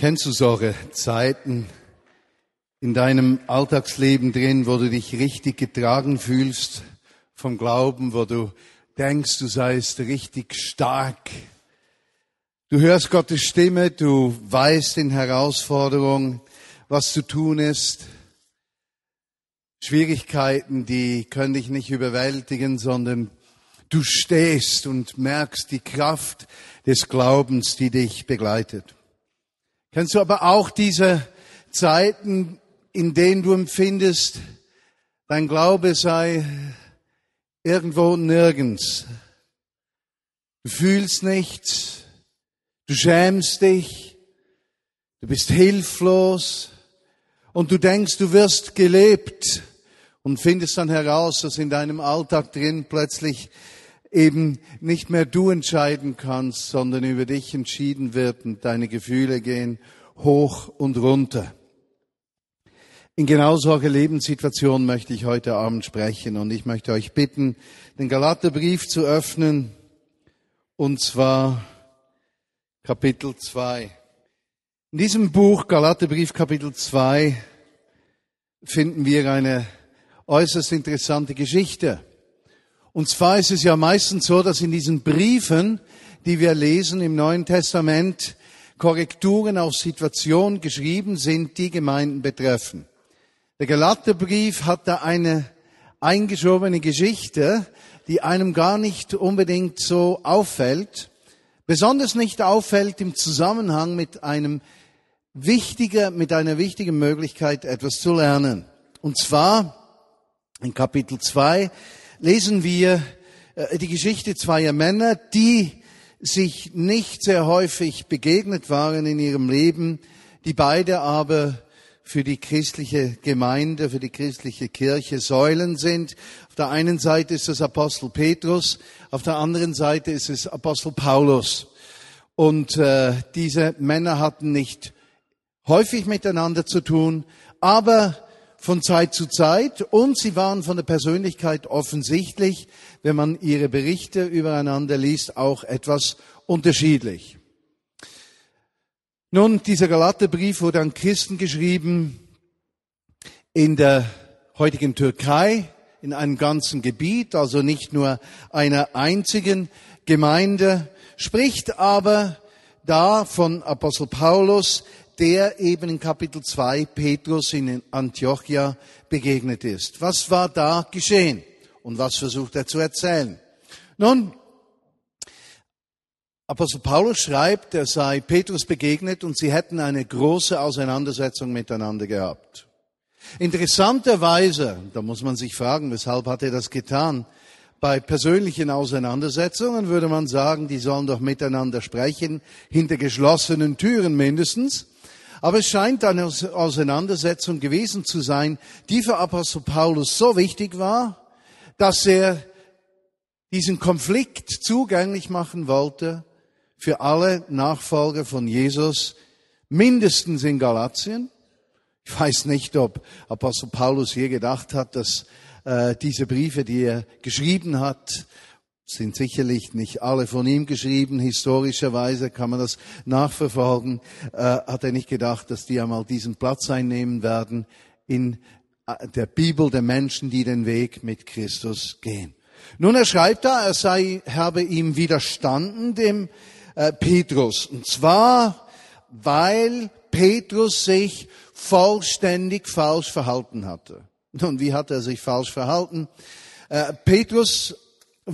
Kennst du solche Zeiten in deinem Alltagsleben drin, wo du dich richtig getragen fühlst vom Glauben, wo du denkst, du seist richtig stark? Du hörst Gottes Stimme, du weißt in Herausforderungen, was zu tun ist. Schwierigkeiten, die können dich nicht überwältigen, sondern du stehst und merkst die Kraft des Glaubens, die dich begleitet. Kennst du aber auch diese Zeiten, in denen du empfindest, dein Glaube sei irgendwo nirgends. Du fühlst nichts, du schämst dich, du bist hilflos und du denkst, du wirst gelebt und findest dann heraus, dass in deinem Alltag drin plötzlich eben nicht mehr du entscheiden kannst, sondern über dich entschieden wird und deine Gefühle gehen hoch und runter. In genau solche Lebenssituationen möchte ich heute Abend sprechen und ich möchte euch bitten, den Galaterbrief zu öffnen und zwar Kapitel 2. In diesem Buch Galaterbrief Kapitel 2 finden wir eine äußerst interessante Geschichte. Und zwar ist es ja meistens so, dass in diesen Briefen, die wir lesen im Neuen Testament, Korrekturen auf Situationen geschrieben sind, die Gemeinden betreffen. Der Galaterbrief hat da eine eingeschobene Geschichte, die einem gar nicht unbedingt so auffällt, besonders nicht auffällt im Zusammenhang mit einem wichtiger, mit einer wichtigen Möglichkeit, etwas zu lernen. Und zwar in Kapitel 2 lesen wir äh, die Geschichte zweier Männer, die sich nicht sehr häufig begegnet waren in ihrem Leben, die beide aber für die christliche Gemeinde, für die christliche Kirche Säulen sind. Auf der einen Seite ist es Apostel Petrus, auf der anderen Seite ist es Apostel Paulus. Und äh, diese Männer hatten nicht häufig miteinander zu tun, aber von Zeit zu Zeit und sie waren von der Persönlichkeit offensichtlich, wenn man ihre Berichte übereinander liest, auch etwas unterschiedlich. Nun, dieser Galaterbrief wurde an Christen geschrieben in der heutigen Türkei, in einem ganzen Gebiet, also nicht nur einer einzigen Gemeinde, spricht aber da von Apostel Paulus, der eben in Kapitel 2 Petrus in Antiochia begegnet ist. Was war da geschehen? Und was versucht er zu erzählen? Nun, Apostel Paulus schreibt, er sei Petrus begegnet und sie hätten eine große Auseinandersetzung miteinander gehabt. Interessanterweise, da muss man sich fragen, weshalb hat er das getan? Bei persönlichen Auseinandersetzungen würde man sagen, die sollen doch miteinander sprechen, hinter geschlossenen Türen mindestens. Aber es scheint eine Auseinandersetzung gewesen zu sein, die für Apostel Paulus so wichtig war, dass er diesen Konflikt zugänglich machen wollte für alle Nachfolger von Jesus, mindestens in Galatien. Ich weiß nicht, ob Apostel Paulus je gedacht hat, dass äh, diese Briefe, die er geschrieben hat, sind sicherlich nicht alle von ihm geschrieben. Historischerweise kann man das nachverfolgen. Äh, hat er nicht gedacht, dass die einmal diesen Platz einnehmen werden in äh, der Bibel der Menschen, die den Weg mit Christus gehen. Nun, er schreibt da, er sei, habe ihm widerstanden, dem äh, Petrus. Und zwar, weil Petrus sich vollständig falsch verhalten hatte. Nun, wie hat er sich falsch verhalten? Äh, Petrus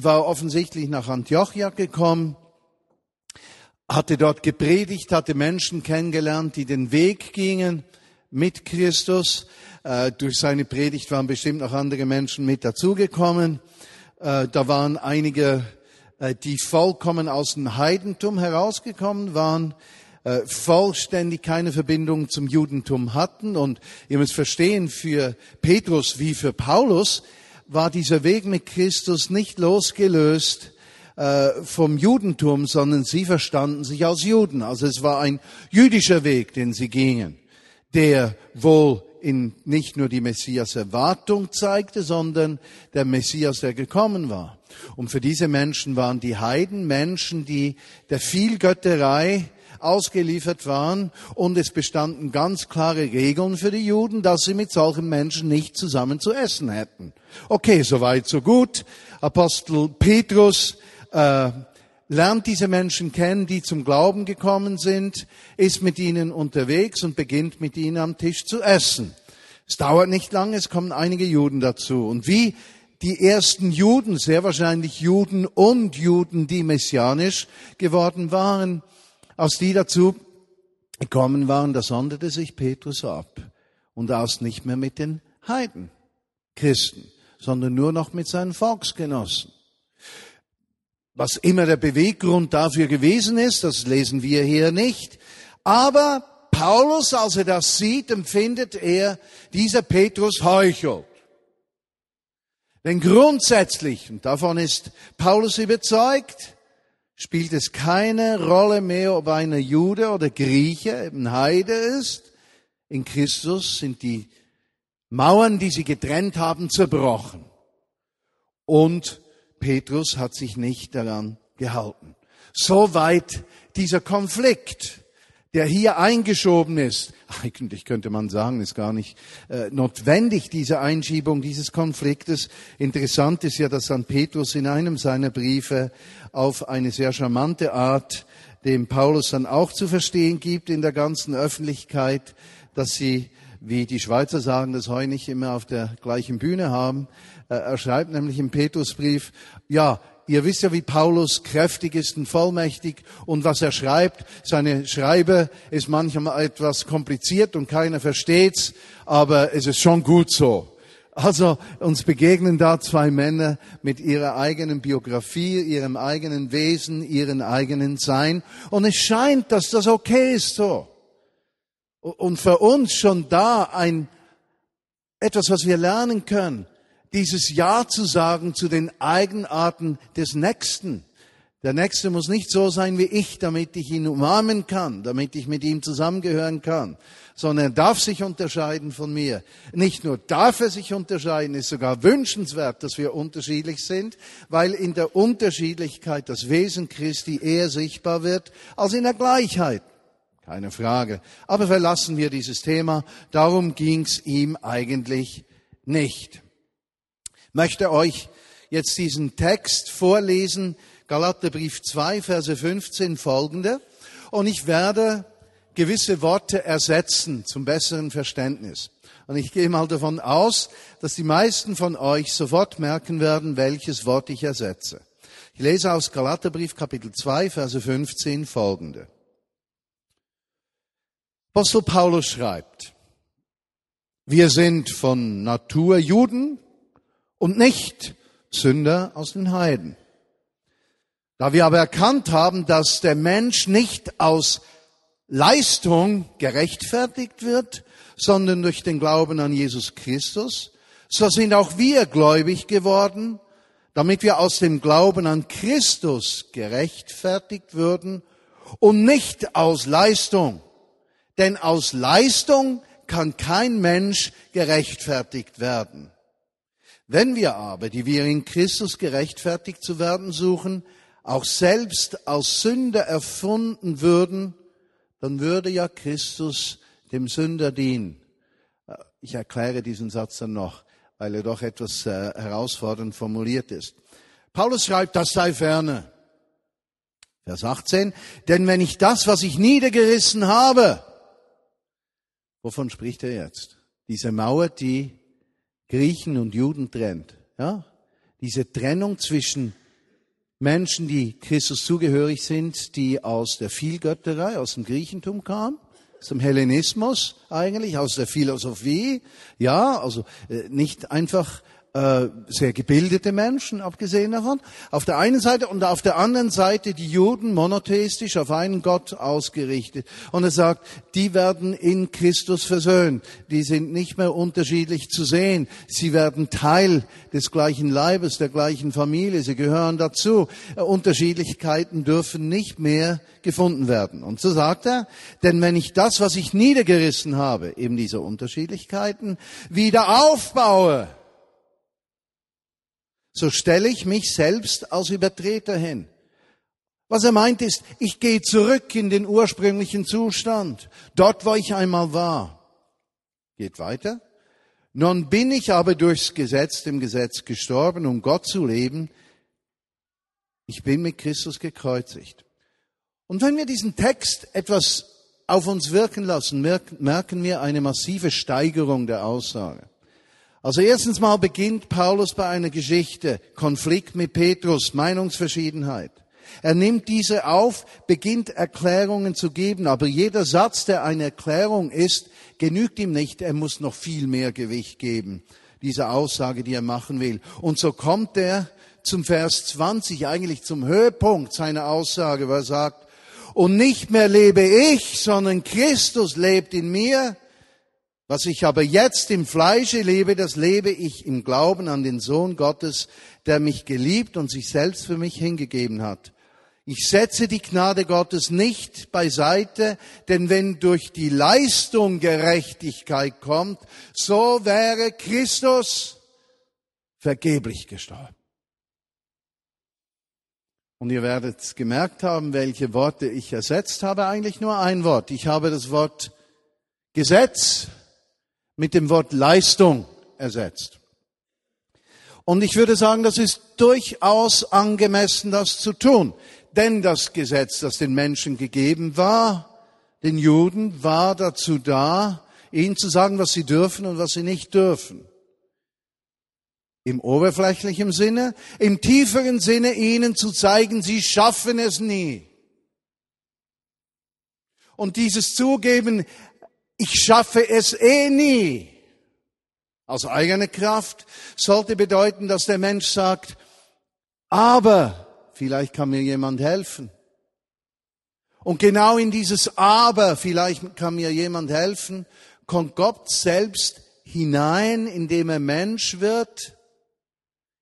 war offensichtlich nach Antiochia gekommen, hatte dort gepredigt, hatte Menschen kennengelernt, die den Weg gingen mit Christus. Äh, durch seine Predigt waren bestimmt noch andere Menschen mit dazugekommen. Äh, da waren einige, äh, die vollkommen aus dem Heidentum herausgekommen waren, vollständig keine Verbindung zum Judentum hatten. Und ihr müsst verstehen, für Petrus wie für Paulus war dieser Weg mit Christus nicht losgelöst äh, vom Judentum, sondern sie verstanden sich als Juden. Also es war ein jüdischer Weg, den sie gingen, der wohl in nicht nur die Messias-Erwartung zeigte, sondern der Messias, der gekommen war. Und für diese Menschen waren die Heiden Menschen, die der Vielgötterei ausgeliefert waren und es bestanden ganz klare Regeln für die Juden, dass sie mit solchen Menschen nicht zusammen zu essen hätten. Okay, soweit, so gut. Apostel Petrus äh, lernt diese Menschen kennen, die zum Glauben gekommen sind, ist mit ihnen unterwegs und beginnt mit ihnen am Tisch zu essen. Es dauert nicht lange, es kommen einige Juden dazu. Und wie die ersten Juden, sehr wahrscheinlich Juden und Juden, die messianisch geworden waren, aus die dazu gekommen waren, da sonderte sich Petrus ab und aß nicht mehr mit den Heiden, Christen, sondern nur noch mit seinen Volksgenossen. Was immer der Beweggrund dafür gewesen ist, das lesen wir hier nicht. Aber Paulus, als er das sieht, empfindet er, dieser Petrus heuchelt. Denn grundsätzlich, und davon ist Paulus überzeugt, spielt es keine Rolle mehr, ob einer Jude oder Grieche, eben Heide ist. In Christus sind die Mauern, die sie getrennt haben, zerbrochen. Und Petrus hat sich nicht daran gehalten. Soweit dieser Konflikt der hier eingeschoben ist. Eigentlich könnte man sagen, ist gar nicht äh, notwendig, diese Einschiebung dieses Konfliktes. Interessant ist ja, dass St. Petrus in einem seiner Briefe auf eine sehr charmante Art dem Paulus dann auch zu verstehen gibt in der ganzen Öffentlichkeit, dass sie, wie die Schweizer sagen, das heute nicht immer auf der gleichen Bühne haben. Äh, er schreibt nämlich im Petrusbrief, ja, Ihr wisst ja, wie Paulus kräftig ist und vollmächtig und was er schreibt. Seine Schreibe ist manchmal etwas kompliziert und keiner versteht's, aber es ist schon gut so. Also uns begegnen da zwei Männer mit ihrer eigenen Biografie, ihrem eigenen Wesen, ihrem eigenen Sein und es scheint, dass das okay ist so. Und für uns schon da ein etwas, was wir lernen können dieses Ja zu sagen zu den Eigenarten des Nächsten. Der Nächste muss nicht so sein wie ich, damit ich ihn umarmen kann, damit ich mit ihm zusammengehören kann, sondern er darf sich unterscheiden von mir. Nicht nur darf er sich unterscheiden, ist sogar wünschenswert, dass wir unterschiedlich sind, weil in der Unterschiedlichkeit das Wesen Christi eher sichtbar wird als in der Gleichheit. Keine Frage. Aber verlassen wir dieses Thema. Darum ging's ihm eigentlich nicht möchte euch jetzt diesen Text vorlesen, Galaterbrief 2, Verse 15 folgende. Und ich werde gewisse Worte ersetzen zum besseren Verständnis. Und ich gehe mal davon aus, dass die meisten von euch sofort merken werden, welches Wort ich ersetze. Ich lese aus Galaterbrief Kapitel 2, Verse 15 folgende. Apostel Paulus schreibt, wir sind von Natur Juden, und nicht Sünder aus den Heiden. Da wir aber erkannt haben, dass der Mensch nicht aus Leistung gerechtfertigt wird, sondern durch den Glauben an Jesus Christus, so sind auch wir gläubig geworden, damit wir aus dem Glauben an Christus gerechtfertigt würden und nicht aus Leistung. Denn aus Leistung kann kein Mensch gerechtfertigt werden. Wenn wir aber, die wir in Christus gerechtfertigt zu werden suchen, auch selbst als Sünder erfunden würden, dann würde ja Christus dem Sünder dienen. Ich erkläre diesen Satz dann noch, weil er doch etwas äh, herausfordernd formuliert ist. Paulus schreibt, das sei ferne. Vers 18, denn wenn ich das, was ich niedergerissen habe, wovon spricht er jetzt? Diese Mauer, die Griechen und Juden trennt. Ja? Diese Trennung zwischen Menschen, die Christus zugehörig sind, die aus der Vielgötterei, aus dem Griechentum kamen, aus dem Hellenismus eigentlich, aus der Philosophie, ja, also äh, nicht einfach äh, sehr gebildete Menschen, abgesehen davon. Auf der einen Seite und auf der anderen Seite die Juden monotheistisch auf einen Gott ausgerichtet. Und er sagt, die werden in Christus versöhnt. Die sind nicht mehr unterschiedlich zu sehen. Sie werden Teil des gleichen Leibes, der gleichen Familie. Sie gehören dazu. Unterschiedlichkeiten dürfen nicht mehr gefunden werden. Und so sagt er, denn wenn ich das, was ich niedergerissen habe, eben diese Unterschiedlichkeiten, wieder aufbaue, so stelle ich mich selbst als Übertreter hin. Was er meint ist, ich gehe zurück in den ursprünglichen Zustand, dort, wo ich einmal war. Geht weiter. Nun bin ich aber durchs Gesetz, dem Gesetz gestorben, um Gott zu leben. Ich bin mit Christus gekreuzigt. Und wenn wir diesen Text etwas auf uns wirken lassen, merken wir eine massive Steigerung der Aussage. Also erstens mal beginnt Paulus bei einer Geschichte, Konflikt mit Petrus, Meinungsverschiedenheit. Er nimmt diese auf, beginnt Erklärungen zu geben, aber jeder Satz, der eine Erklärung ist, genügt ihm nicht, er muss noch viel mehr Gewicht geben, diese Aussage, die er machen will. Und so kommt er zum Vers 20, eigentlich zum Höhepunkt seiner Aussage, wo er sagt, und nicht mehr lebe ich, sondern Christus lebt in mir. Was ich aber jetzt im Fleische lebe, das lebe ich im Glauben an den Sohn Gottes, der mich geliebt und sich selbst für mich hingegeben hat. Ich setze die Gnade Gottes nicht beiseite, denn wenn durch die Leistung Gerechtigkeit kommt, so wäre Christus vergeblich gestorben. Und ihr werdet gemerkt haben, welche Worte ich ersetzt habe. Eigentlich nur ein Wort. Ich habe das Wort Gesetz mit dem Wort Leistung ersetzt. Und ich würde sagen, das ist durchaus angemessen, das zu tun. Denn das Gesetz, das den Menschen gegeben war, den Juden, war dazu da, ihnen zu sagen, was sie dürfen und was sie nicht dürfen im oberflächlichen Sinne, im tieferen Sinne ihnen zu zeigen, sie schaffen es nie. Und dieses Zugeben, ich schaffe es eh nie, aus eigener Kraft, sollte bedeuten, dass der Mensch sagt, aber vielleicht kann mir jemand helfen. Und genau in dieses Aber, vielleicht kann mir jemand helfen, kommt Gott selbst hinein, indem er Mensch wird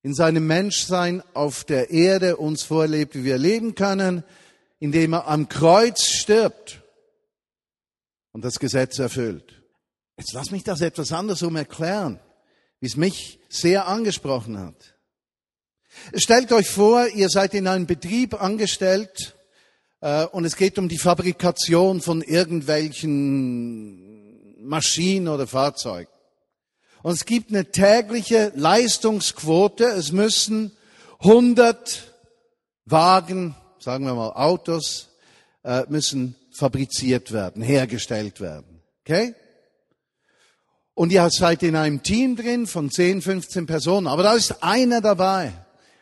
in seinem Menschsein auf der Erde uns vorlebt, wie wir leben können, indem er am Kreuz stirbt und das Gesetz erfüllt. Jetzt lass mich das etwas andersrum erklären, wie es mich sehr angesprochen hat. Stellt euch vor, ihr seid in einem Betrieb angestellt äh, und es geht um die Fabrikation von irgendwelchen Maschinen oder Fahrzeugen. Und es gibt eine tägliche Leistungsquote. Es müssen 100 Wagen, sagen wir mal Autos, äh, müssen fabriziert werden, hergestellt werden. Okay? Und ihr seid in einem Team drin von 10, 15 Personen. Aber da ist einer dabei.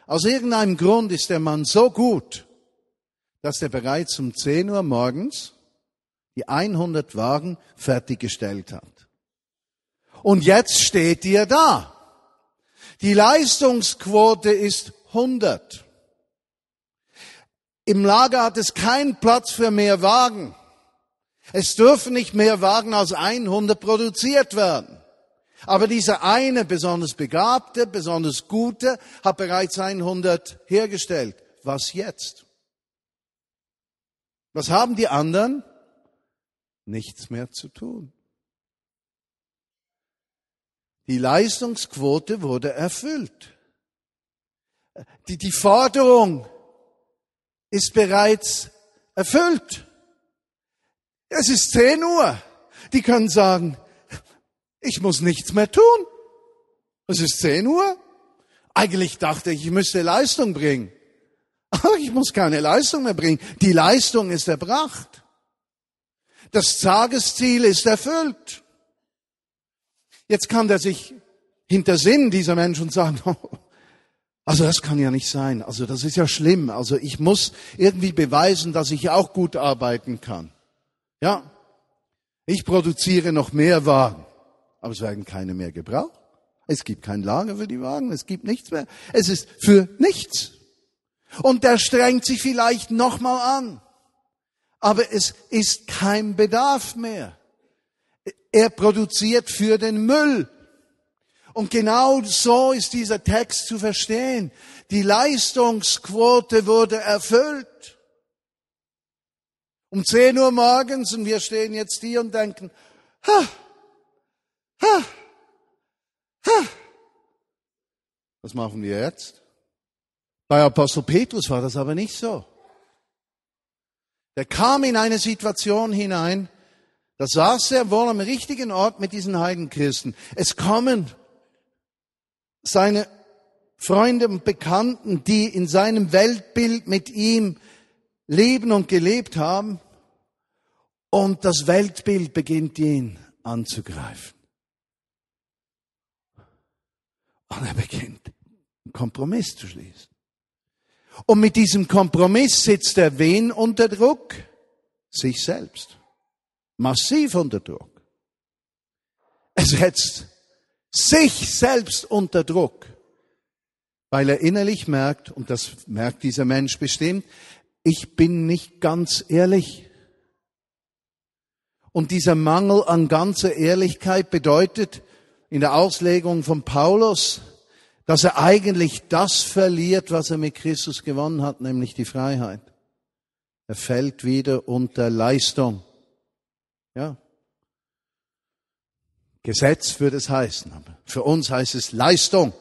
Aus irgendeinem Grund ist der Mann so gut, dass er bereits um 10 Uhr morgens die 100 Wagen fertiggestellt hat. Und jetzt steht ihr da. Die Leistungsquote ist 100. Im Lager hat es keinen Platz für mehr Wagen. Es dürfen nicht mehr Wagen als 100 produziert werden. Aber dieser eine besonders begabte, besonders gute hat bereits 100 hergestellt. Was jetzt? Was haben die anderen? Nichts mehr zu tun. Die Leistungsquote wurde erfüllt. Die, die Forderung ist bereits erfüllt. Es ist 10 Uhr. Die können sagen, ich muss nichts mehr tun. Es ist 10 Uhr. Eigentlich dachte ich, ich müsste Leistung bringen. Aber ich muss keine Leistung mehr bringen. Die Leistung ist erbracht. Das Tagesziel ist erfüllt. Jetzt kann der sich hintersinnen, dieser Mensch, und sagen, also das kann ja nicht sein. Also das ist ja schlimm. Also ich muss irgendwie beweisen, dass ich auch gut arbeiten kann. Ja, ich produziere noch mehr Wagen, aber es werden keine mehr gebraucht. Es gibt kein Lager für die Wagen, es gibt nichts mehr. Es ist für nichts. Und der strengt sich vielleicht nochmal an. Aber es ist kein Bedarf mehr. Er produziert für den Müll. Und genau so ist dieser Text zu verstehen. Die Leistungsquote wurde erfüllt. Um 10 Uhr morgens und wir stehen jetzt hier und denken, ha, ha, ha. Was machen wir jetzt? Bei Apostel Petrus war das aber nicht so. Der kam in eine Situation hinein, da saß er wohl am richtigen Ort mit diesen Heidenchristen. Es kommen seine Freunde und Bekannten, die in seinem Weltbild mit ihm leben und gelebt haben. Und das Weltbild beginnt ihn anzugreifen. Und er beginnt, einen Kompromiss zu schließen. Und mit diesem Kompromiss sitzt er wen unter Druck? Sich selbst. Massiv unter Druck. Er setzt sich selbst unter Druck, weil er innerlich merkt, und das merkt dieser Mensch bestimmt, ich bin nicht ganz ehrlich. Und dieser Mangel an ganzer Ehrlichkeit bedeutet in der Auslegung von Paulus, dass er eigentlich das verliert, was er mit Christus gewonnen hat, nämlich die Freiheit. Er fällt wieder unter Leistung. Ja. Gesetz würde es heißen, aber für uns heißt es Leistung.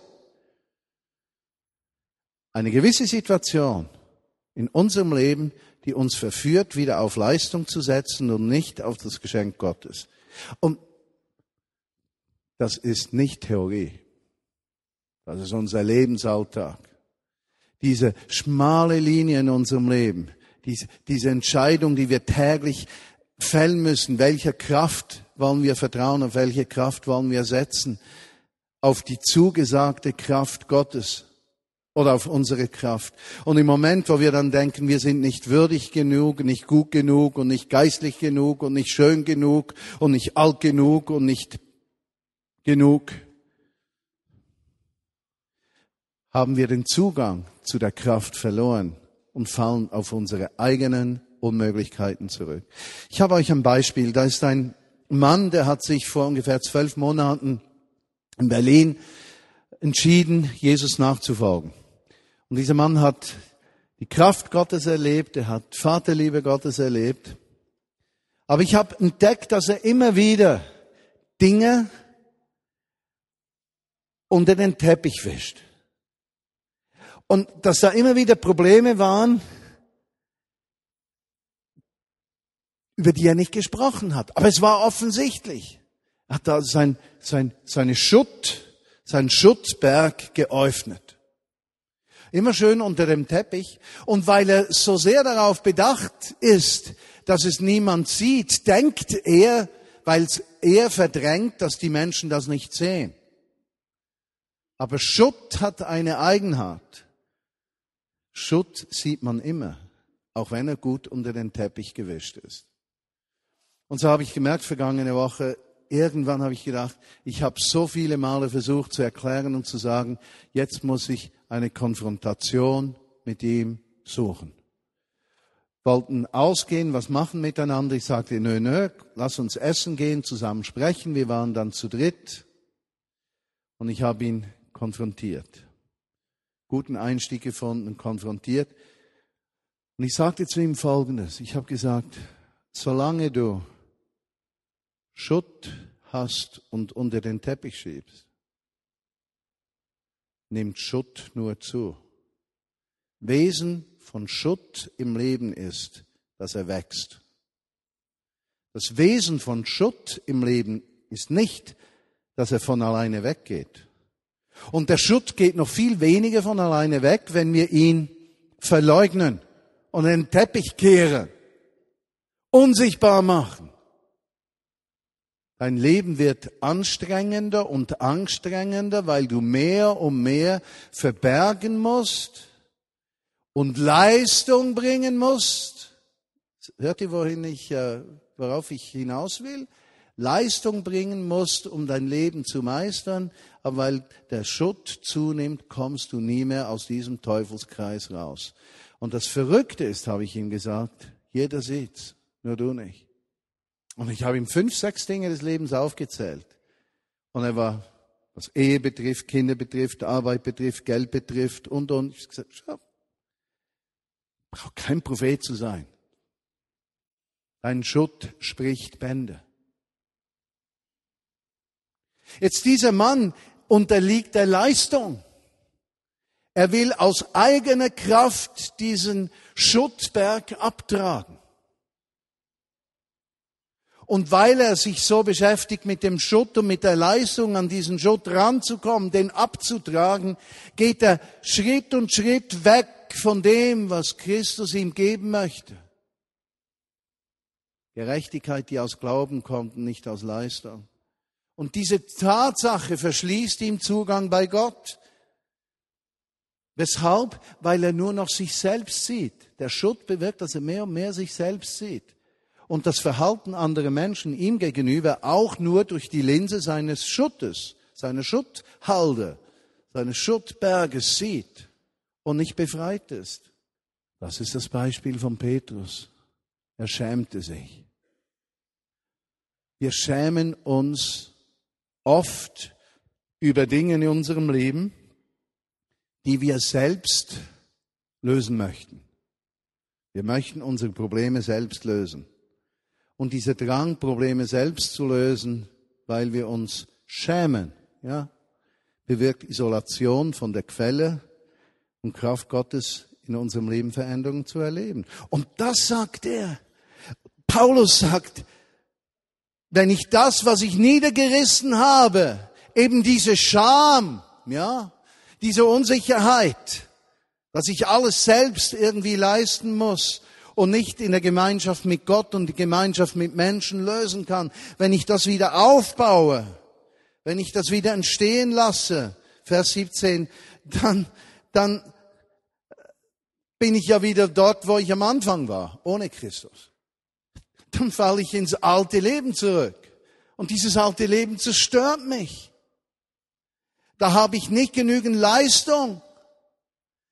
Eine gewisse Situation in unserem Leben, die uns verführt, wieder auf Leistung zu setzen und nicht auf das Geschenk Gottes. Und das ist nicht Theorie. Das ist unser Lebensalltag. Diese schmale Linie in unserem Leben, diese, diese Entscheidung, die wir täglich fällen müssen, welcher Kraft wollen wir vertrauen, auf welche Kraft wollen wir setzen, auf die zugesagte Kraft Gottes oder auf unsere Kraft. Und im Moment, wo wir dann denken, wir sind nicht würdig genug, nicht gut genug und nicht geistlich genug und nicht schön genug und nicht alt genug und nicht genug, haben wir den Zugang zu der Kraft verloren und fallen auf unsere eigenen Unmöglichkeiten zurück. Ich habe euch ein Beispiel. Da ist ein Mann, der hat sich vor ungefähr zwölf Monaten in Berlin entschieden, Jesus nachzufolgen. Und dieser Mann hat die Kraft Gottes erlebt, er hat Vaterliebe Gottes erlebt. Aber ich habe entdeckt, dass er immer wieder Dinge unter den Teppich wischt. Und dass da immer wieder Probleme waren, über die er nicht gesprochen hat. Aber es war offensichtlich. Er hat da sein, sein, seine Schutt, sein Schuttberg geöffnet. Immer schön unter dem Teppich. Und weil er so sehr darauf bedacht ist, dass es niemand sieht, denkt er, weil er verdrängt, dass die Menschen das nicht sehen. Aber Schutt hat eine Eigenart. Schutt sieht man immer, auch wenn er gut unter den Teppich gewischt ist. Und so habe ich gemerkt, vergangene Woche, irgendwann habe ich gedacht, ich habe so viele Male versucht zu erklären und zu sagen, jetzt muss ich eine Konfrontation mit ihm suchen. Wollten ausgehen, was machen miteinander. Ich sagte, nö, nö, lass uns essen gehen, zusammen sprechen. Wir waren dann zu dritt und ich habe ihn konfrontiert guten Einstieg gefunden, konfrontiert. Und ich sagte zu ihm Folgendes. Ich habe gesagt, solange du Schutt hast und unter den Teppich schiebst, nimmt Schutt nur zu. Wesen von Schutt im Leben ist, dass er wächst. Das Wesen von Schutt im Leben ist nicht, dass er von alleine weggeht. Und der Schutt geht noch viel weniger von alleine weg, wenn wir ihn verleugnen und den Teppich kehren, unsichtbar machen. Dein Leben wird anstrengender und anstrengender, weil du mehr und mehr verbergen musst und Leistung bringen musst. Hört ihr, wohin ich, äh, worauf ich hinaus will? Leistung bringen musst, um dein Leben zu meistern, aber weil der Schutt zunimmt, kommst du nie mehr aus diesem Teufelskreis raus. Und das Verrückte ist, habe ich ihm gesagt, jeder sieht's, nur du nicht. Und ich habe ihm fünf, sechs Dinge des Lebens aufgezählt. Und er war, was Ehe betrifft, Kinder betrifft, Arbeit betrifft, Geld betrifft und, und. Ich habe gesagt, schau, brauch kein Prophet zu sein. Dein Schutt spricht Bände. Jetzt dieser Mann unterliegt der Leistung. Er will aus eigener Kraft diesen Schuttberg abtragen. Und weil er sich so beschäftigt mit dem Schutt und mit der Leistung, an diesen Schutt ranzukommen, den abzutragen, geht er Schritt und Schritt weg von dem, was Christus ihm geben möchte. Gerechtigkeit, die aus Glauben kommt und nicht aus Leistung. Und diese Tatsache verschließt ihm Zugang bei Gott. Weshalb? Weil er nur noch sich selbst sieht. Der Schutt bewirkt, dass er mehr und mehr sich selbst sieht und das Verhalten anderer Menschen ihm gegenüber auch nur durch die Linse seines Schuttes, seiner Schutthalde, seines Schuttberges sieht und nicht befreit ist. Das ist das Beispiel von Petrus. Er schämte sich. Wir schämen uns oft über Dinge in unserem Leben, die wir selbst lösen möchten. Wir möchten unsere Probleme selbst lösen. Und dieser Drang, Probleme selbst zu lösen, weil wir uns schämen, ja, bewirkt Isolation von der Quelle und Kraft Gottes in unserem Leben Veränderungen zu erleben. Und das sagt er. Paulus sagt, wenn ich das, was ich niedergerissen habe, eben diese Scham, ja, diese Unsicherheit, dass ich alles selbst irgendwie leisten muss, und nicht in der Gemeinschaft mit Gott und die Gemeinschaft mit Menschen lösen kann, wenn ich das wieder aufbaue, wenn ich das wieder entstehen lasse, Vers 17, dann, dann bin ich ja wieder dort, wo ich am Anfang war, ohne Christus. Dann falle ich ins alte Leben zurück. Und dieses alte Leben zerstört mich. Da habe ich nicht genügend Leistung.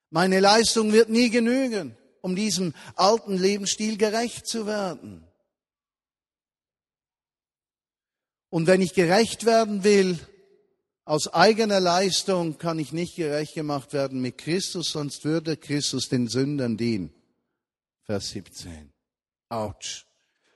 Meine Leistung wird nie genügen um diesem alten Lebensstil gerecht zu werden. Und wenn ich gerecht werden will, aus eigener Leistung kann ich nicht gerecht gemacht werden mit Christus, sonst würde Christus den Sündern dienen. Vers 17. Autsch.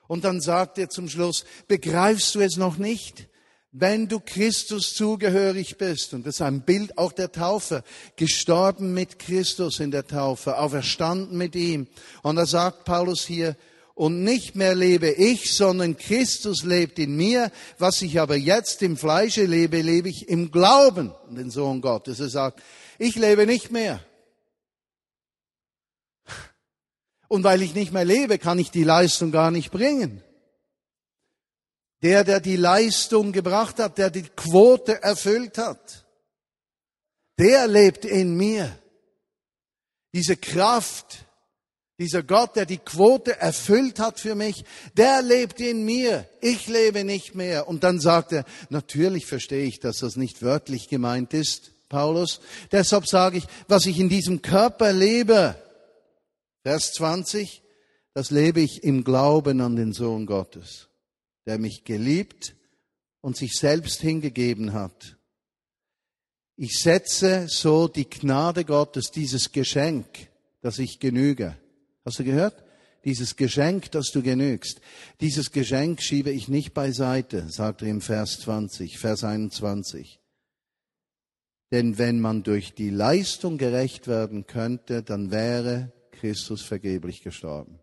Und dann sagt er zum Schluss, begreifst du es noch nicht? Wenn du Christus zugehörig bist, und das ist ein Bild auch der Taufe, gestorben mit Christus in der Taufe, auferstanden mit ihm. Und da sagt Paulus hier, und nicht mehr lebe ich, sondern Christus lebt in mir. Was ich aber jetzt im Fleische lebe, lebe ich im Glauben an den Sohn Gottes. Er sagt, ich lebe nicht mehr. Und weil ich nicht mehr lebe, kann ich die Leistung gar nicht bringen. Der, der die Leistung gebracht hat, der die Quote erfüllt hat, der lebt in mir. Diese Kraft, dieser Gott, der die Quote erfüllt hat für mich, der lebt in mir. Ich lebe nicht mehr. Und dann sagt er, natürlich verstehe ich, dass das nicht wörtlich gemeint ist, Paulus. Deshalb sage ich, was ich in diesem Körper lebe, Vers 20, das lebe ich im Glauben an den Sohn Gottes der mich geliebt und sich selbst hingegeben hat. Ich setze so die Gnade Gottes, dieses Geschenk, dass ich genüge. Hast du gehört? Dieses Geschenk, dass du genügst. Dieses Geschenk schiebe ich nicht beiseite, sagt er im Vers 20, Vers 21. Denn wenn man durch die Leistung gerecht werden könnte, dann wäre Christus vergeblich gestorben.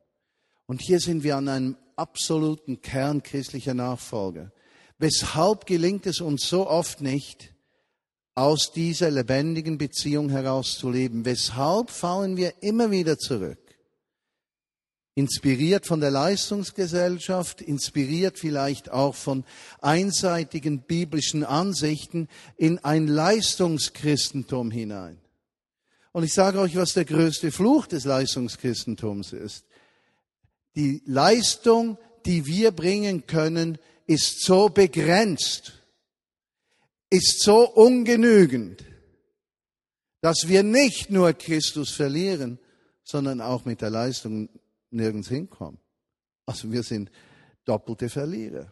Und hier sind wir an einem absoluten Kern christlicher Nachfolge. Weshalb gelingt es uns so oft nicht, aus dieser lebendigen Beziehung herauszuleben? Weshalb fallen wir immer wieder zurück? Inspiriert von der Leistungsgesellschaft, inspiriert vielleicht auch von einseitigen biblischen Ansichten in ein Leistungschristentum hinein. Und ich sage euch, was der größte Fluch des Leistungschristentums ist. Die Leistung, die wir bringen können, ist so begrenzt, ist so ungenügend, dass wir nicht nur Christus verlieren, sondern auch mit der Leistung nirgends hinkommen. Also wir sind doppelte Verlierer.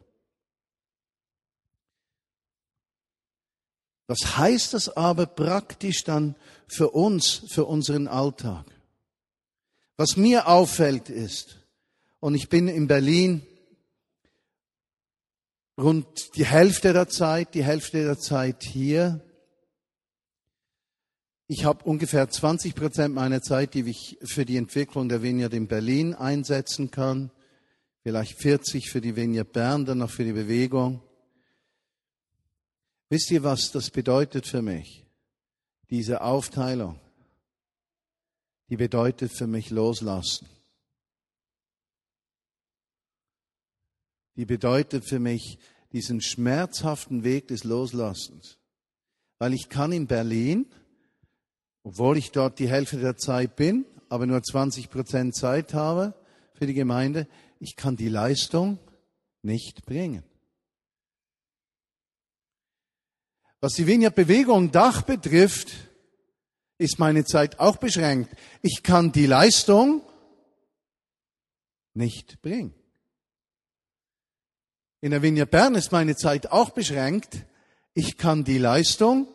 Was heißt das aber praktisch dann für uns, für unseren Alltag? Was mir auffällt ist, und ich bin in Berlin rund die Hälfte der Zeit, die Hälfte der Zeit hier. Ich habe ungefähr 20 Prozent meiner Zeit, die ich für die Entwicklung der Vineyard in Berlin einsetzen kann. vielleicht 40 für die Vineyard Bern, dann noch für die Bewegung. Wisst ihr, was das bedeutet für mich? Diese Aufteilung, die bedeutet für mich loslassen. Die bedeutet für mich diesen schmerzhaften Weg des Loslassens. Weil ich kann in Berlin, obwohl ich dort die Hälfte der Zeit bin, aber nur 20 Prozent Zeit habe für die Gemeinde, ich kann die Leistung nicht bringen. Was die Vineyard Bewegung Dach betrifft, ist meine Zeit auch beschränkt. Ich kann die Leistung nicht bringen. In der Vineyard Bern ist meine Zeit auch beschränkt. Ich kann die Leistung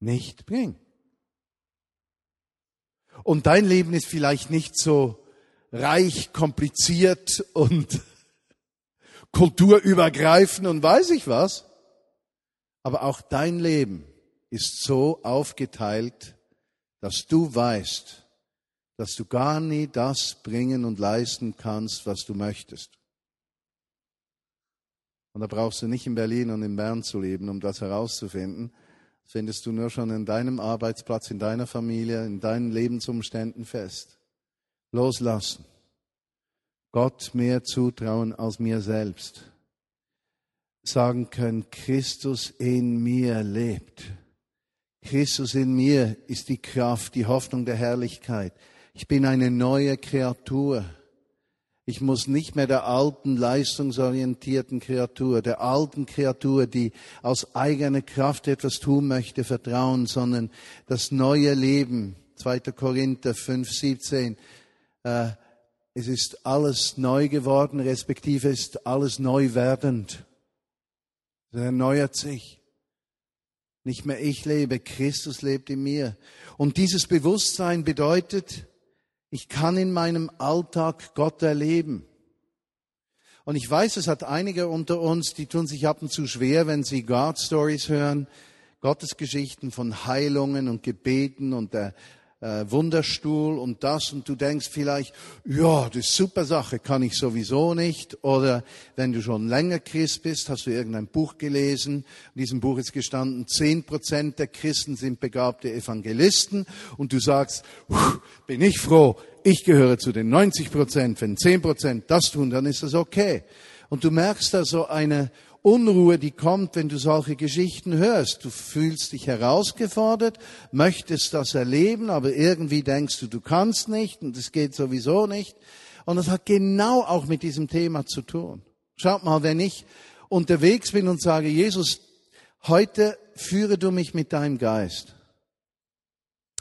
nicht bringen. Und dein Leben ist vielleicht nicht so reich, kompliziert und kulturübergreifend und weiß ich was. Aber auch dein Leben ist so aufgeteilt, dass du weißt, dass du gar nie das bringen und leisten kannst, was du möchtest. Und da brauchst du nicht in Berlin und in Bern zu leben, um das herauszufinden. Das findest du nur schon in deinem Arbeitsplatz, in deiner Familie, in deinen Lebensumständen fest. Loslassen. Gott mehr zutrauen als mir selbst sagen können, Christus in mir lebt. Christus in mir ist die Kraft, die Hoffnung der Herrlichkeit. Ich bin eine neue Kreatur. Ich muss nicht mehr der alten, leistungsorientierten Kreatur, der alten Kreatur, die aus eigener Kraft etwas tun möchte, vertrauen, sondern das neue Leben. 2. Korinther 5, 17. Äh, es ist alles neu geworden, respektive ist alles neu werdend. Es erneuert sich. Nicht mehr ich lebe, Christus lebt in mir. Und dieses Bewusstsein bedeutet, ich kann in meinem Alltag Gott erleben. Und ich weiß, es hat einige unter uns, die tun sich ab und zu schwer, wenn sie God Stories hören, Gottesgeschichten von Heilungen und Gebeten und der äh, Wunderstuhl und das und du denkst vielleicht, ja, das ist super Sache, kann ich sowieso nicht. Oder wenn du schon länger Christ bist, hast du irgendein Buch gelesen. In diesem Buch ist gestanden, zehn Prozent der Christen sind begabte Evangelisten und du sagst, bin ich froh, ich gehöre zu den 90 Prozent. Wenn zehn Prozent das tun, dann ist das okay. Und du merkst da so eine Unruhe, die kommt, wenn du solche Geschichten hörst. Du fühlst dich herausgefordert, möchtest das erleben, aber irgendwie denkst du, du kannst nicht und es geht sowieso nicht. Und das hat genau auch mit diesem Thema zu tun. Schaut mal, wenn ich unterwegs bin und sage, Jesus, heute führe du mich mit deinem Geist.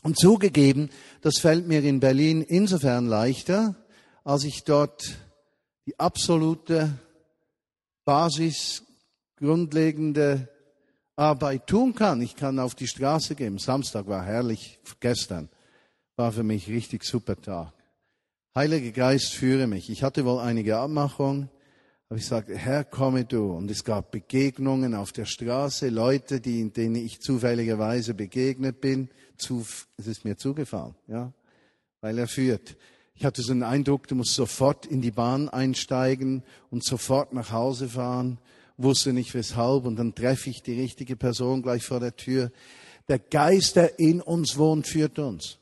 Und zugegeben, das fällt mir in Berlin insofern leichter, als ich dort die absolute Basis grundlegende Arbeit tun kann. Ich kann auf die Straße gehen. Samstag war herrlich, gestern war für mich richtig super Tag. Heiliger Geist, führe mich. Ich hatte wohl einige Abmachungen, aber ich sagte, Herr, komme du. Und es gab Begegnungen auf der Straße, Leute, die, denen ich zufälligerweise begegnet bin. Zu, es ist mir zugefallen, ja, weil er führt. Ich hatte so einen Eindruck, du musst sofort in die Bahn einsteigen und sofort nach Hause fahren wusste nicht weshalb und dann treffe ich die richtige Person gleich vor der Tür. Der Geist, der in uns wohnt, führt uns.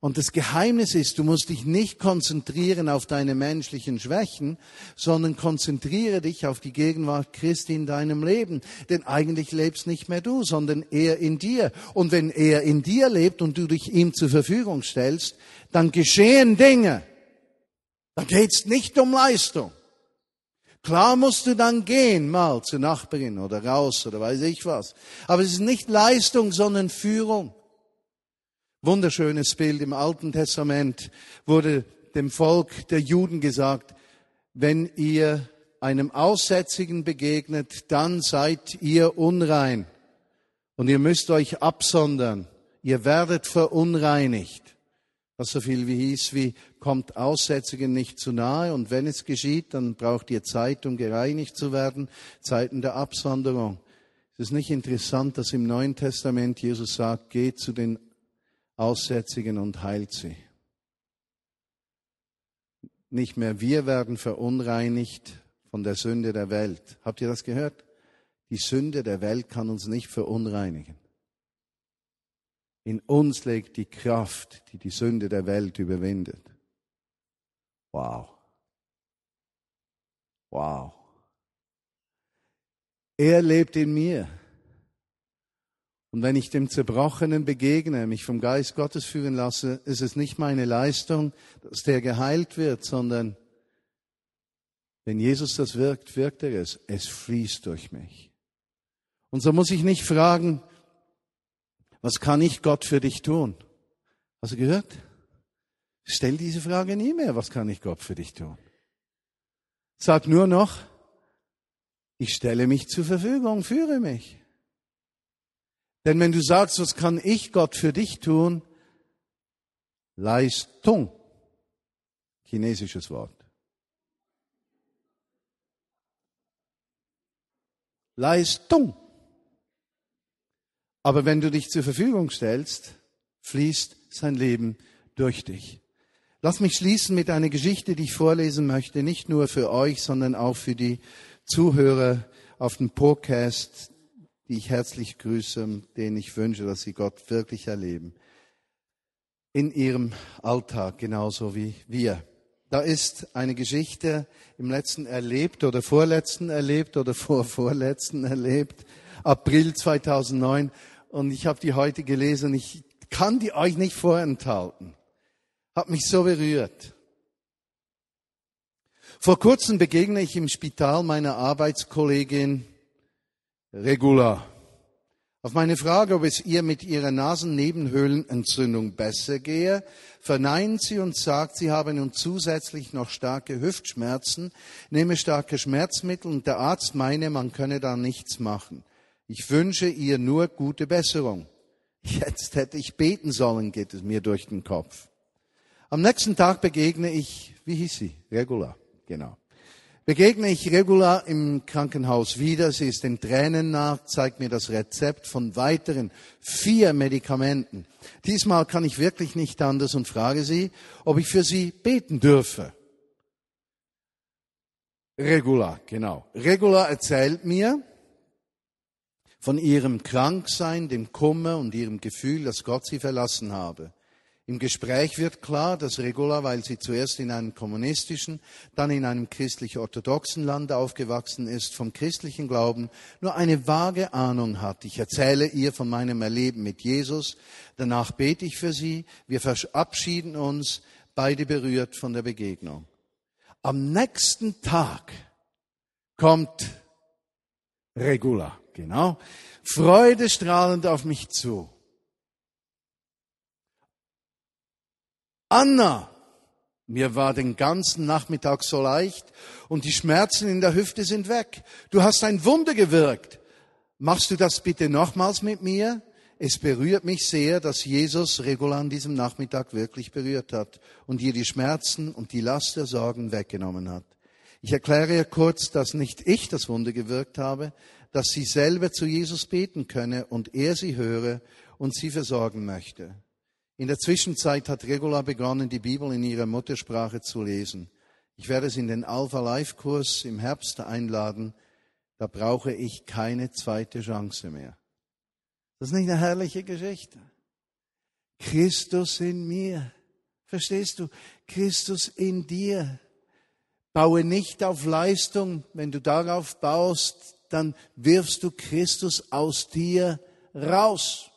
Und das Geheimnis ist, du musst dich nicht konzentrieren auf deine menschlichen Schwächen, sondern konzentriere dich auf die Gegenwart Christi in deinem Leben. Denn eigentlich lebst nicht mehr du, sondern er in dir. Und wenn er in dir lebt und du dich ihm zur Verfügung stellst, dann geschehen Dinge. Da geht's nicht um Leistung. Klar musst du dann gehen, mal zur Nachbarin oder raus oder weiß ich was. Aber es ist nicht Leistung, sondern Führung. Wunderschönes Bild im Alten Testament wurde dem Volk der Juden gesagt, wenn ihr einem Aussätzigen begegnet, dann seid ihr unrein und ihr müsst euch absondern. Ihr werdet verunreinigt. Was so viel wie hieß wie, kommt Aussätzigen nicht zu nahe und wenn es geschieht, dann braucht ihr Zeit, um gereinigt zu werden, Zeiten der Absonderung. Es ist nicht interessant, dass im Neuen Testament Jesus sagt, geht zu den Aussätzigen und heilt sie. nicht mehr wir werden verunreinigt von der Sünde der Welt. Habt ihr das gehört? Die Sünde der Welt kann uns nicht verunreinigen. In uns liegt die Kraft, die die Sünde der Welt überwindet. Wow. Wow. Er lebt in mir. Und wenn ich dem Zerbrochenen begegne, mich vom Geist Gottes führen lasse, ist es nicht meine Leistung, dass der geheilt wird, sondern wenn Jesus das wirkt, wirkt er es. Es fließt durch mich. Und so muss ich nicht fragen, was kann ich Gott für dich tun? Hast du gehört? Stell diese Frage nie mehr, was kann ich Gott für dich tun? Sag nur noch, ich stelle mich zur Verfügung, führe mich. Denn wenn du sagst, was kann ich Gott für dich tun? Leistung. Chinesisches Wort. Leistung. Aber wenn du dich zur Verfügung stellst, fließt sein Leben durch dich. Lass mich schließen mit einer Geschichte, die ich vorlesen möchte, nicht nur für euch, sondern auch für die Zuhörer auf dem Podcast, die ich herzlich grüße, denen ich wünsche, dass sie Gott wirklich erleben. In ihrem Alltag, genauso wie wir. Da ist eine Geschichte im letzten erlebt oder vorletzten erlebt oder vorvorletzten erlebt, April 2009 und ich habe die heute gelesen. Ich kann die euch nicht vorenthalten. Hat mich so berührt. Vor kurzem begegne ich im Spital meiner Arbeitskollegin Regula. Auf meine Frage, ob es ihr mit ihrer Nasennebenhöhlenentzündung besser gehe, verneint sie und sagt, sie habe nun zusätzlich noch starke Hüftschmerzen, nehme starke Schmerzmittel und der Arzt meine, man könne da nichts machen. Ich wünsche ihr nur gute Besserung. Jetzt hätte ich beten sollen, geht es mir durch den Kopf. Am nächsten Tag begegne ich, wie hieß sie? Regula, genau. Begegne ich Regula im Krankenhaus wieder. Sie ist in Tränen nach, zeigt mir das Rezept von weiteren vier Medikamenten. Diesmal kann ich wirklich nicht anders und frage sie, ob ich für sie beten dürfe. Regula, genau. Regula erzählt mir, von ihrem Kranksein, dem Kummer und ihrem Gefühl, dass Gott sie verlassen habe. Im Gespräch wird klar, dass Regula, weil sie zuerst in einem kommunistischen, dann in einem christlich-orthodoxen Land aufgewachsen ist, vom christlichen Glauben nur eine vage Ahnung hat. Ich erzähle ihr von meinem Erleben mit Jesus, danach bete ich für sie, wir verabschieden uns, beide berührt von der Begegnung. Am nächsten Tag kommt Regula. Genau. Freudestrahlend auf mich zu. Anna, mir war den ganzen Nachmittag so leicht und die Schmerzen in der Hüfte sind weg. Du hast ein Wunder gewirkt. Machst du das bitte nochmals mit mir? Es berührt mich sehr, dass Jesus Regula an diesem Nachmittag wirklich berührt hat und ihr die Schmerzen und die Last der Sorgen weggenommen hat. Ich erkläre ihr kurz, dass nicht ich das Wunder gewirkt habe, dass sie selber zu Jesus beten könne und er sie höre und sie versorgen möchte. In der Zwischenzeit hat Regula begonnen, die Bibel in ihrer Muttersprache zu lesen. Ich werde sie in den Alpha Life Kurs im Herbst einladen. Da brauche ich keine zweite Chance mehr. Das ist nicht eine herrliche Geschichte. Christus in mir. Verstehst du? Christus in dir. Baue nicht auf Leistung. Wenn du darauf baust, dann wirfst du Christus aus dir raus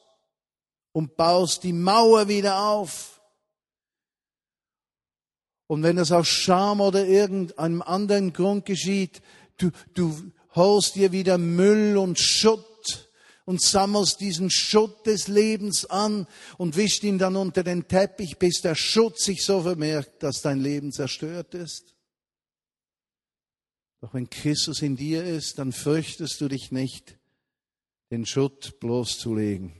und baust die Mauer wieder auf. Und wenn das aus Scham oder irgendeinem anderen Grund geschieht, du, du holst dir wieder Müll und Schutt und sammelst diesen Schutt des Lebens an und wischt ihn dann unter den Teppich, bis der Schutt sich so vermehrt, dass dein Leben zerstört ist. Doch wenn Christus in dir ist, dann fürchtest du dich nicht, den Schutt bloßzulegen,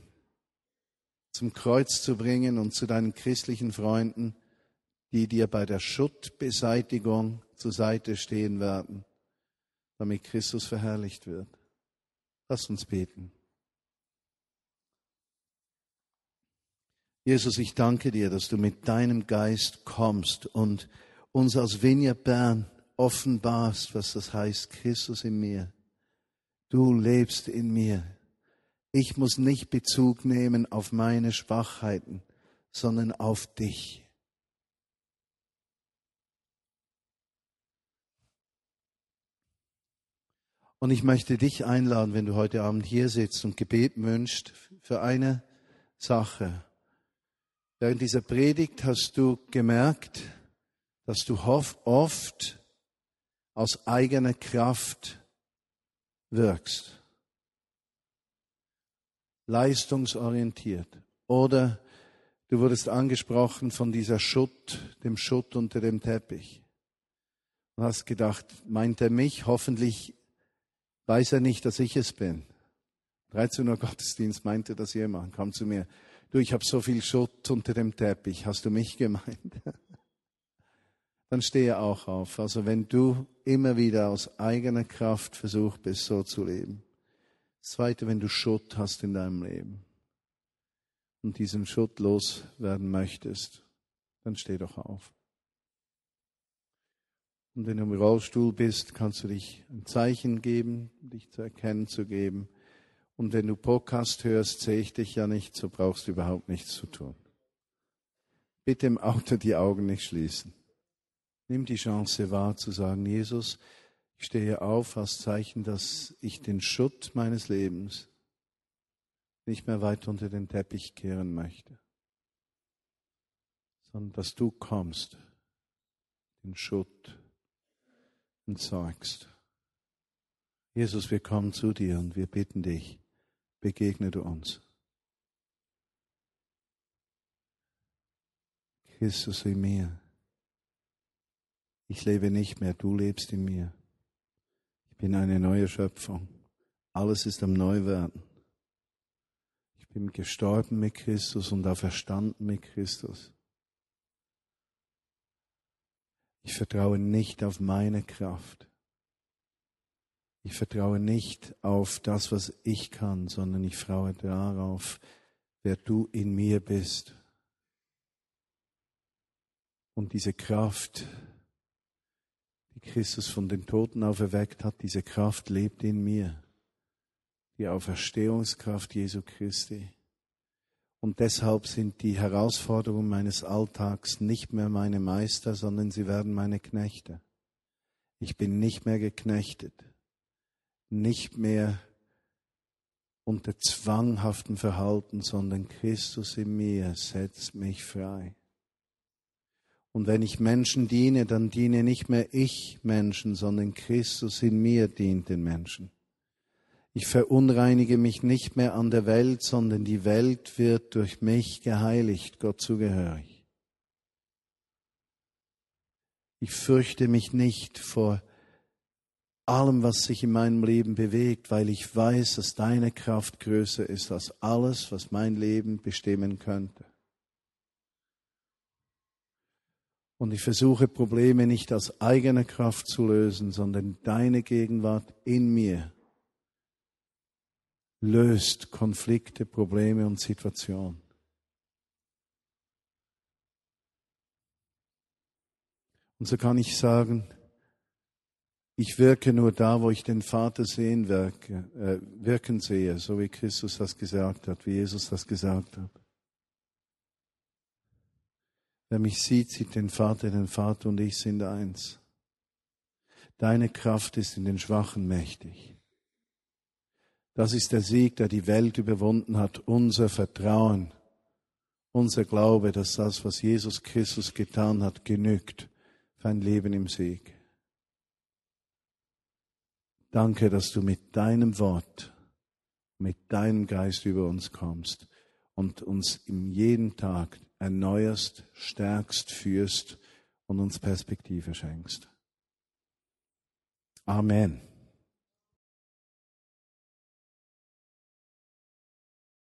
zum Kreuz zu bringen und zu deinen christlichen Freunden, die dir bei der Schuttbeseitigung zur Seite stehen werden, damit Christus verherrlicht wird. Lass uns beten. Jesus, ich danke dir, dass du mit deinem Geist kommst und uns als Vineyard Bern offenbarst, was das heißt, Christus in mir. Du lebst in mir. Ich muss nicht Bezug nehmen auf meine Schwachheiten, sondern auf dich. Und ich möchte dich einladen, wenn du heute Abend hier sitzt und Gebet wünscht, für eine Sache. Während dieser Predigt hast du gemerkt, dass du oft aus eigener Kraft wirkst. Leistungsorientiert. Oder du wurdest angesprochen von dieser Schutt, dem Schutt unter dem Teppich. Du hast gedacht, meint er mich? Hoffentlich weiß er nicht, dass ich es bin. 13 Uhr Gottesdienst meinte das jemand, kam zu mir. Du, ich habe so viel Schutt unter dem Teppich. Hast du mich gemeint? dann stehe auch auf. Also wenn du immer wieder aus eigener Kraft versucht bist, so zu leben. Das Zweite, wenn du Schutt hast in deinem Leben und diesen Schutt loswerden möchtest, dann steh doch auf. Und wenn du im Rollstuhl bist, kannst du dich ein Zeichen geben, dich zu erkennen zu geben. Und wenn du Podcast hörst, sehe ich dich ja nicht, so brauchst du überhaupt nichts zu tun. Bitte im Auto die Augen nicht schließen. Nimm die Chance wahr zu sagen, Jesus, ich stehe auf als Zeichen, dass ich den Schutt meines Lebens nicht mehr weit unter den Teppich kehren möchte, sondern dass du kommst, den Schutt und sagst, Jesus, wir kommen zu dir und wir bitten dich, begegne du uns. Christus in mir. Ich lebe nicht mehr, du lebst in mir. Ich bin eine neue Schöpfung. Alles ist am Neuwerden. Ich bin gestorben mit Christus und auferstanden mit Christus. Ich vertraue nicht auf meine Kraft. Ich vertraue nicht auf das, was ich kann, sondern ich vertraue darauf, wer du in mir bist. Und diese Kraft, die Christus von den Toten auferweckt hat, diese Kraft lebt in mir. Die Auferstehungskraft Jesu Christi. Und deshalb sind die Herausforderungen meines Alltags nicht mehr meine Meister, sondern sie werden meine Knechte. Ich bin nicht mehr geknechtet, nicht mehr unter zwanghaftem Verhalten, sondern Christus in mir setzt mich frei. Und wenn ich Menschen diene, dann diene nicht mehr ich Menschen, sondern Christus in mir dient den Menschen. Ich verunreinige mich nicht mehr an der Welt, sondern die Welt wird durch mich geheiligt, Gott zugehörig. Ich fürchte mich nicht vor allem, was sich in meinem Leben bewegt, weil ich weiß, dass deine Kraft größer ist als alles, was mein Leben bestimmen könnte. Und ich versuche Probleme nicht aus eigener Kraft zu lösen, sondern deine Gegenwart in mir löst Konflikte, Probleme und Situationen. Und so kann ich sagen, ich wirke nur da, wo ich den Vater sehen wirke, äh, wirken sehe, so wie Christus das gesagt hat, wie Jesus das gesagt hat. Wer mich sieht, sieht den Vater, den Vater und ich sind eins. Deine Kraft ist in den Schwachen mächtig. Das ist der Sieg, der die Welt überwunden hat, unser Vertrauen, unser Glaube, dass das, was Jesus Christus getan hat, genügt für ein Leben im Sieg. Danke, dass du mit deinem Wort, mit deinem Geist über uns kommst und uns im jeden Tag erneuerst, stärkst, führst und uns Perspektive schenkst. Amen.